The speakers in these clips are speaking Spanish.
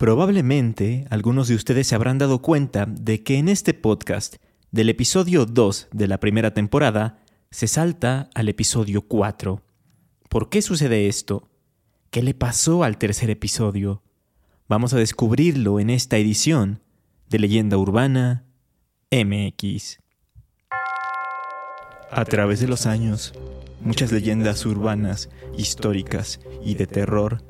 Probablemente algunos de ustedes se habrán dado cuenta de que en este podcast, del episodio 2 de la primera temporada, se salta al episodio 4. ¿Por qué sucede esto? ¿Qué le pasó al tercer episodio? Vamos a descubrirlo en esta edición de Leyenda Urbana MX. A través de los años, muchas leyendas urbanas, históricas y de terror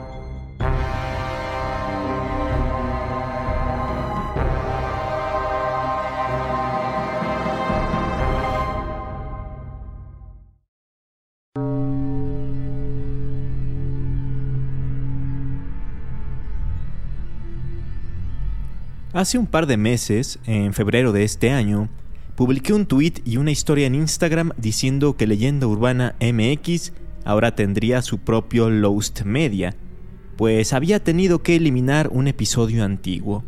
Hace un par de meses, en febrero de este año, publiqué un tweet y una historia en Instagram diciendo que Leyenda Urbana MX ahora tendría su propio Lost Media, pues había tenido que eliminar un episodio antiguo.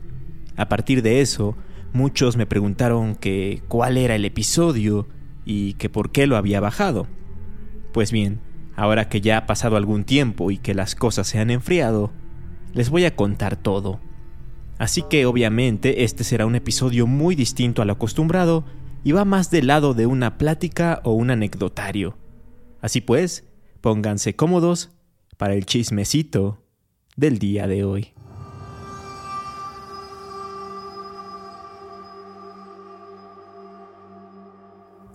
A partir de eso, muchos me preguntaron que cuál era el episodio y que por qué lo había bajado. Pues bien, ahora que ya ha pasado algún tiempo y que las cosas se han enfriado, les voy a contar todo. Así que obviamente este será un episodio muy distinto al acostumbrado y va más del lado de una plática o un anecdotario. Así pues, pónganse cómodos para el chismecito del día de hoy.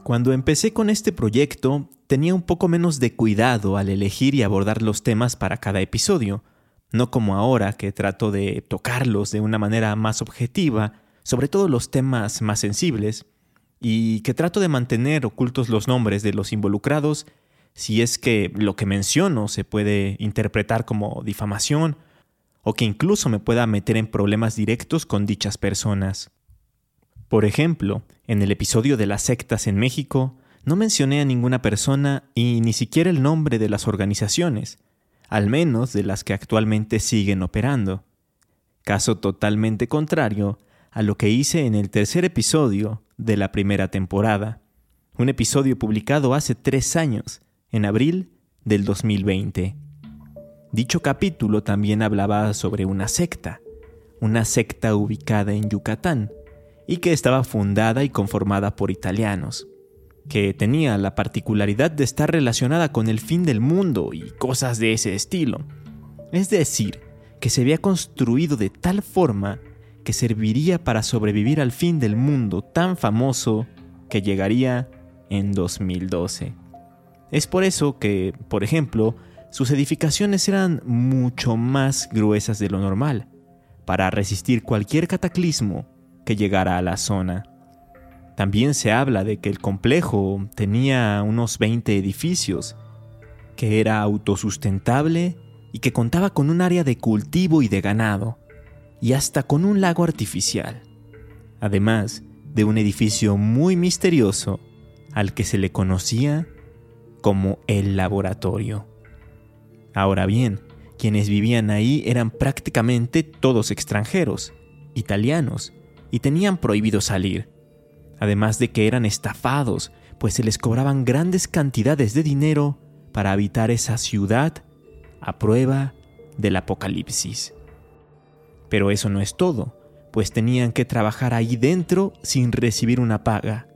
Cuando empecé con este proyecto, tenía un poco menos de cuidado al elegir y abordar los temas para cada episodio, no como ahora que trato de tocarlos de una manera más objetiva, sobre todo los temas más sensibles, y que trato de mantener ocultos los nombres de los involucrados si es que lo que menciono se puede interpretar como difamación o que incluso me pueda meter en problemas directos con dichas personas. Por ejemplo, en el episodio de las sectas en México, no mencioné a ninguna persona y ni siquiera el nombre de las organizaciones, al menos de las que actualmente siguen operando. Caso totalmente contrario a lo que hice en el tercer episodio de la primera temporada, un episodio publicado hace tres años, en abril del 2020. Dicho capítulo también hablaba sobre una secta, una secta ubicada en Yucatán, y que estaba fundada y conformada por italianos que tenía la particularidad de estar relacionada con el fin del mundo y cosas de ese estilo. Es decir, que se había construido de tal forma que serviría para sobrevivir al fin del mundo tan famoso que llegaría en 2012. Es por eso que, por ejemplo, sus edificaciones eran mucho más gruesas de lo normal, para resistir cualquier cataclismo que llegara a la zona. También se habla de que el complejo tenía unos 20 edificios, que era autosustentable y que contaba con un área de cultivo y de ganado, y hasta con un lago artificial, además de un edificio muy misterioso al que se le conocía como el laboratorio. Ahora bien, quienes vivían ahí eran prácticamente todos extranjeros, italianos, y tenían prohibido salir además de que eran estafados, pues se les cobraban grandes cantidades de dinero para habitar esa ciudad a prueba del apocalipsis. Pero eso no es todo, pues tenían que trabajar ahí dentro sin recibir una paga,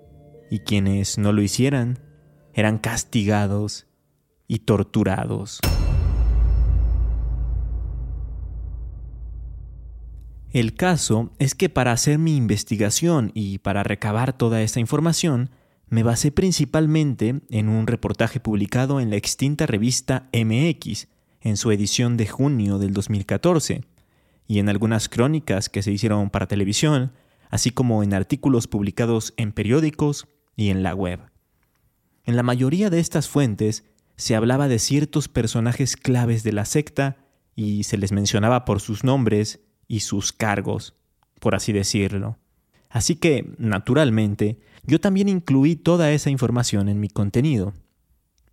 y quienes no lo hicieran eran castigados y torturados. El caso es que para hacer mi investigación y para recabar toda esta información, me basé principalmente en un reportaje publicado en la extinta revista MX, en su edición de junio del 2014, y en algunas crónicas que se hicieron para televisión, así como en artículos publicados en periódicos y en la web. En la mayoría de estas fuentes se hablaba de ciertos personajes claves de la secta y se les mencionaba por sus nombres y sus cargos, por así decirlo. Así que, naturalmente, yo también incluí toda esa información en mi contenido.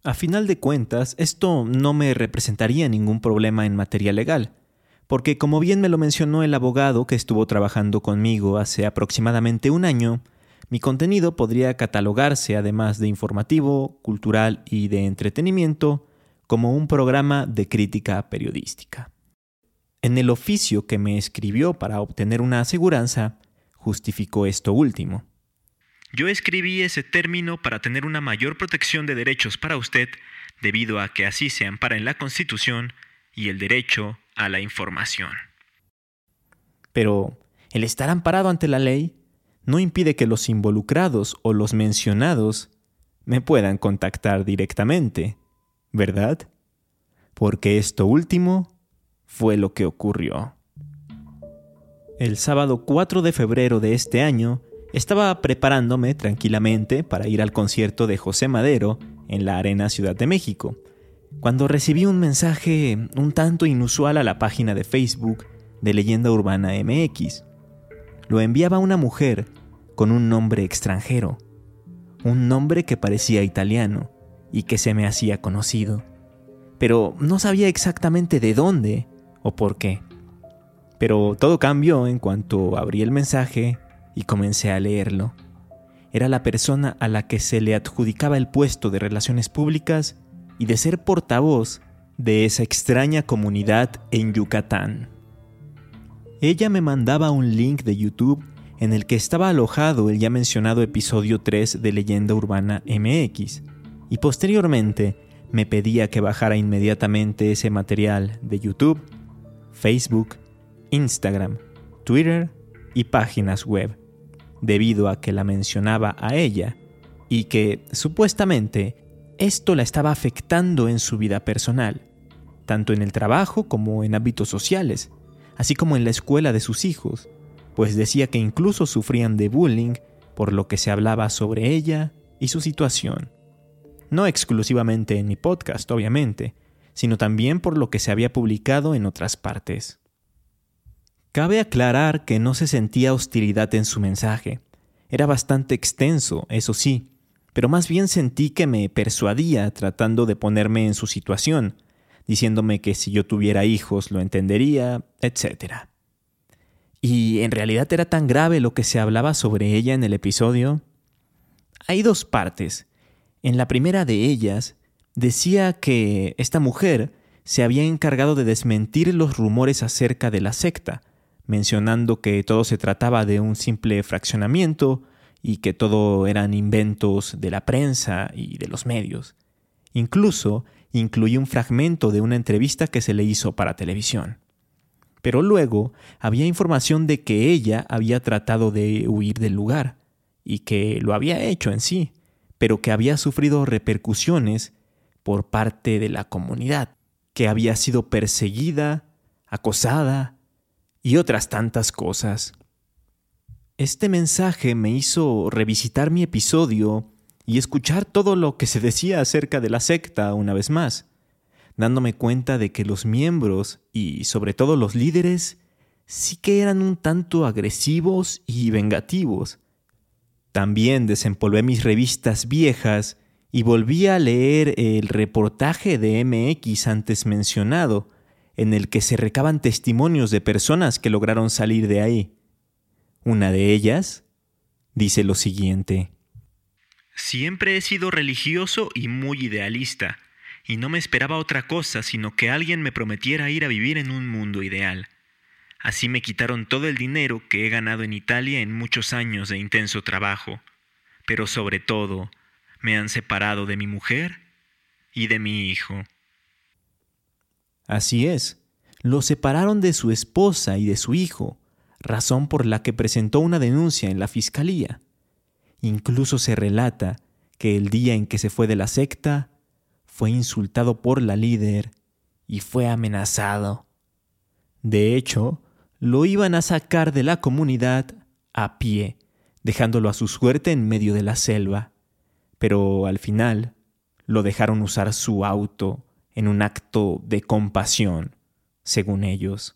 A final de cuentas, esto no me representaría ningún problema en materia legal, porque como bien me lo mencionó el abogado que estuvo trabajando conmigo hace aproximadamente un año, mi contenido podría catalogarse, además de informativo, cultural y de entretenimiento, como un programa de crítica periodística. En el oficio que me escribió para obtener una aseguranza, justificó esto último. Yo escribí ese término para tener una mayor protección de derechos para usted, debido a que así se ampara en la Constitución y el derecho a la información. Pero el estar amparado ante la ley no impide que los involucrados o los mencionados me puedan contactar directamente, ¿verdad? Porque esto último fue lo que ocurrió. El sábado 4 de febrero de este año, estaba preparándome tranquilamente para ir al concierto de José Madero en la Arena Ciudad de México, cuando recibí un mensaje un tanto inusual a la página de Facebook de Leyenda Urbana MX. Lo enviaba una mujer con un nombre extranjero, un nombre que parecía italiano y que se me hacía conocido, pero no sabía exactamente de dónde o por qué. Pero todo cambió en cuanto abrí el mensaje y comencé a leerlo. Era la persona a la que se le adjudicaba el puesto de relaciones públicas y de ser portavoz de esa extraña comunidad en Yucatán. Ella me mandaba un link de YouTube en el que estaba alojado el ya mencionado episodio 3 de Leyenda Urbana MX, y posteriormente me pedía que bajara inmediatamente ese material de YouTube, Facebook, Instagram, Twitter y páginas web debido a que la mencionaba a ella y que, supuestamente, esto la estaba afectando en su vida personal, tanto en el trabajo como en ámbitos sociales, así como en la escuela de sus hijos, pues decía que incluso sufrían de bullying por lo que se hablaba sobre ella y su situación. No exclusivamente en mi podcast, obviamente, sino también por lo que se había publicado en otras partes. Cabe aclarar que no se sentía hostilidad en su mensaje. Era bastante extenso, eso sí, pero más bien sentí que me persuadía tratando de ponerme en su situación, diciéndome que si yo tuviera hijos lo entendería, etc. ¿Y en realidad era tan grave lo que se hablaba sobre ella en el episodio? Hay dos partes. En la primera de ellas, decía que esta mujer se había encargado de desmentir los rumores acerca de la secta, mencionando que todo se trataba de un simple fraccionamiento y que todo eran inventos de la prensa y de los medios. Incluso incluía un fragmento de una entrevista que se le hizo para televisión. Pero luego había información de que ella había tratado de huir del lugar, y que lo había hecho en sí, pero que había sufrido repercusiones por parte de la comunidad, que había sido perseguida, acosada, y otras tantas cosas. Este mensaje me hizo revisitar mi episodio y escuchar todo lo que se decía acerca de la secta una vez más, dándome cuenta de que los miembros y sobre todo los líderes sí que eran un tanto agresivos y vengativos. También desempolvé mis revistas viejas y volví a leer el reportaje de MX antes mencionado, en el que se recaban testimonios de personas que lograron salir de ahí. Una de ellas dice lo siguiente. Siempre he sido religioso y muy idealista, y no me esperaba otra cosa sino que alguien me prometiera ir a vivir en un mundo ideal. Así me quitaron todo el dinero que he ganado en Italia en muchos años de intenso trabajo, pero sobre todo me han separado de mi mujer y de mi hijo. Así es, lo separaron de su esposa y de su hijo, razón por la que presentó una denuncia en la fiscalía. Incluso se relata que el día en que se fue de la secta, fue insultado por la líder y fue amenazado. De hecho, lo iban a sacar de la comunidad a pie, dejándolo a su suerte en medio de la selva. Pero al final lo dejaron usar su auto en un acto de compasión, según ellos.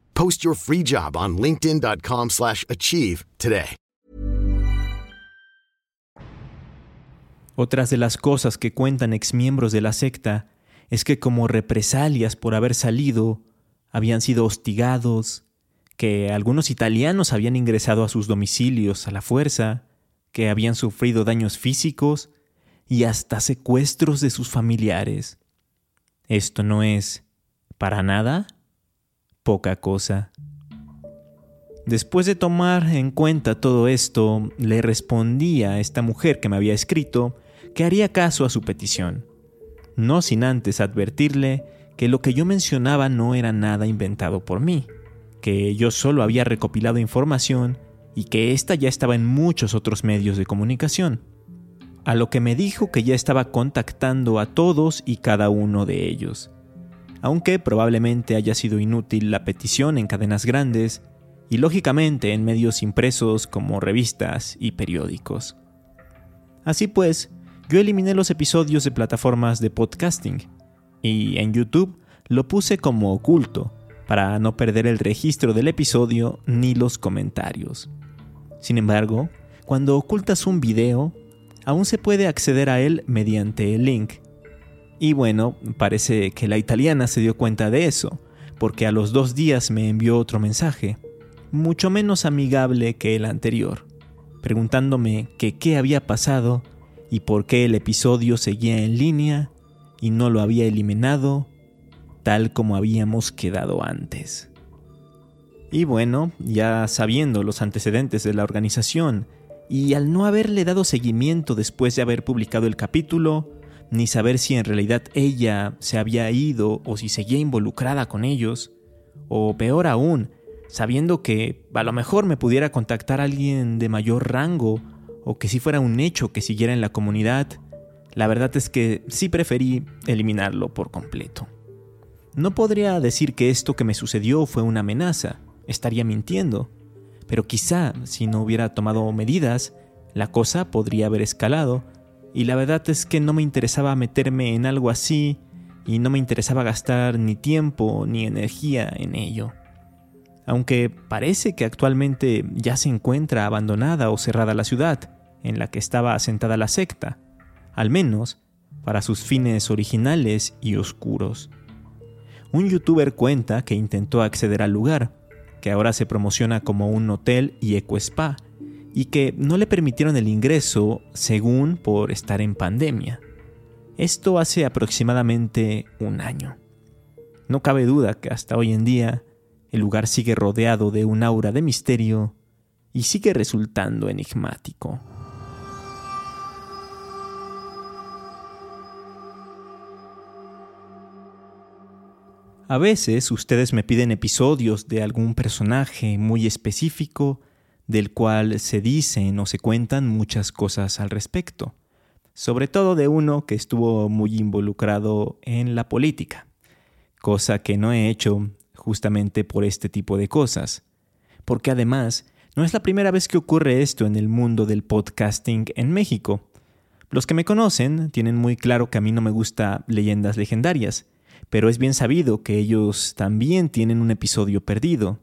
Post your free job on linkedin.com slash achieve today. Otras de las cosas que cuentan exmiembros de la secta es que como represalias por haber salido, habían sido hostigados, que algunos italianos habían ingresado a sus domicilios a la fuerza, que habían sufrido daños físicos y hasta secuestros de sus familiares. Esto no es, para nada, poca cosa. Después de tomar en cuenta todo esto, le respondí a esta mujer que me había escrito que haría caso a su petición, no sin antes advertirle que lo que yo mencionaba no era nada inventado por mí, que yo solo había recopilado información y que ésta ya estaba en muchos otros medios de comunicación, a lo que me dijo que ya estaba contactando a todos y cada uno de ellos aunque probablemente haya sido inútil la petición en cadenas grandes y lógicamente en medios impresos como revistas y periódicos. Así pues, yo eliminé los episodios de plataformas de podcasting y en YouTube lo puse como oculto para no perder el registro del episodio ni los comentarios. Sin embargo, cuando ocultas un video, aún se puede acceder a él mediante el link y bueno, parece que la italiana se dio cuenta de eso, porque a los dos días me envió otro mensaje, mucho menos amigable que el anterior, preguntándome que qué había pasado y por qué el episodio seguía en línea y no lo había eliminado tal como habíamos quedado antes. Y bueno, ya sabiendo los antecedentes de la organización, y al no haberle dado seguimiento después de haber publicado el capítulo, ni saber si en realidad ella se había ido o si seguía involucrada con ellos, o peor aún, sabiendo que a lo mejor me pudiera contactar alguien de mayor rango o que si fuera un hecho que siguiera en la comunidad, la verdad es que sí preferí eliminarlo por completo. No podría decir que esto que me sucedió fue una amenaza, estaría mintiendo, pero quizá si no hubiera tomado medidas, la cosa podría haber escalado y la verdad es que no me interesaba meterme en algo así y no me interesaba gastar ni tiempo ni energía en ello. Aunque parece que actualmente ya se encuentra abandonada o cerrada la ciudad en la que estaba asentada la secta, al menos para sus fines originales y oscuros. Un youtuber cuenta que intentó acceder al lugar, que ahora se promociona como un hotel y eco-spa, y que no le permitieron el ingreso según por estar en pandemia. Esto hace aproximadamente un año. No cabe duda que hasta hoy en día el lugar sigue rodeado de un aura de misterio y sigue resultando enigmático. A veces ustedes me piden episodios de algún personaje muy específico del cual se dicen o se cuentan muchas cosas al respecto, sobre todo de uno que estuvo muy involucrado en la política, cosa que no he hecho justamente por este tipo de cosas, porque además No es la primera vez que ocurre esto en el mundo del podcasting en México. Los que me conocen tienen muy claro que a mí no me gusta leyendas legendarias, pero es bien sabido que ellos también tienen un episodio perdido,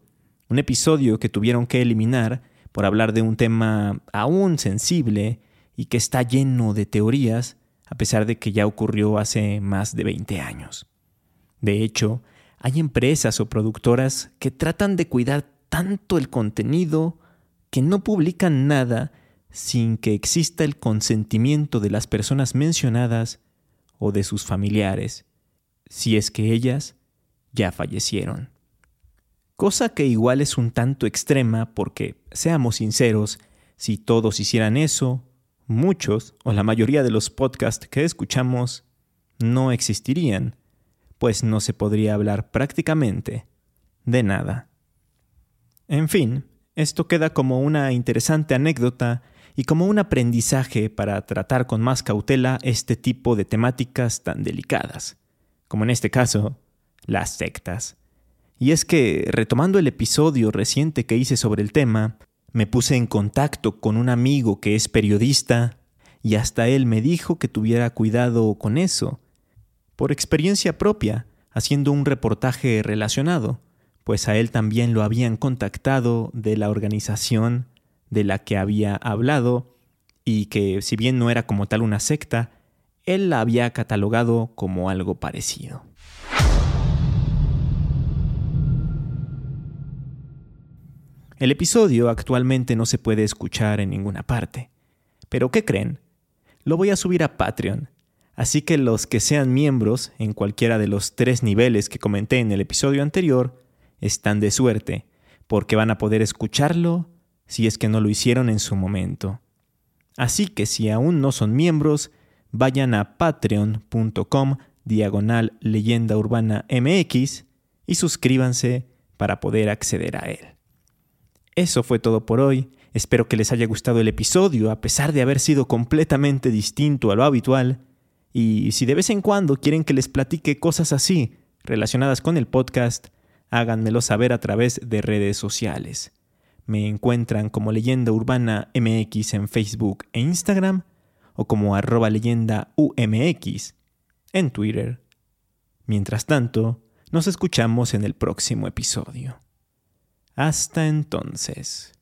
un episodio que tuvieron que eliminar por hablar de un tema aún sensible y que está lleno de teorías, a pesar de que ya ocurrió hace más de 20 años. De hecho, hay empresas o productoras que tratan de cuidar tanto el contenido que no publican nada sin que exista el consentimiento de las personas mencionadas o de sus familiares, si es que ellas ya fallecieron. Cosa que igual es un tanto extrema porque, seamos sinceros, si todos hicieran eso, muchos o la mayoría de los podcasts que escuchamos no existirían, pues no se podría hablar prácticamente de nada. En fin, esto queda como una interesante anécdota y como un aprendizaje para tratar con más cautela este tipo de temáticas tan delicadas, como en este caso, las sectas. Y es que, retomando el episodio reciente que hice sobre el tema, me puse en contacto con un amigo que es periodista y hasta él me dijo que tuviera cuidado con eso, por experiencia propia, haciendo un reportaje relacionado, pues a él también lo habían contactado de la organización de la que había hablado y que si bien no era como tal una secta, él la había catalogado como algo parecido. El episodio actualmente no se puede escuchar en ninguna parte. Pero ¿qué creen? Lo voy a subir a Patreon. Así que los que sean miembros en cualquiera de los tres niveles que comenté en el episodio anterior están de suerte, porque van a poder escucharlo si es que no lo hicieron en su momento. Así que si aún no son miembros, vayan a patreon.com diagonal leyenda urbana MX y suscríbanse para poder acceder a él. Eso fue todo por hoy. Espero que les haya gustado el episodio, a pesar de haber sido completamente distinto a lo habitual. Y si de vez en cuando quieren que les platique cosas así, relacionadas con el podcast, háganmelo saber a través de redes sociales. Me encuentran como Leyenda Urbana MX en Facebook e Instagram o como arroba leyenda UMX en Twitter. Mientras tanto, nos escuchamos en el próximo episodio. Hasta entonces.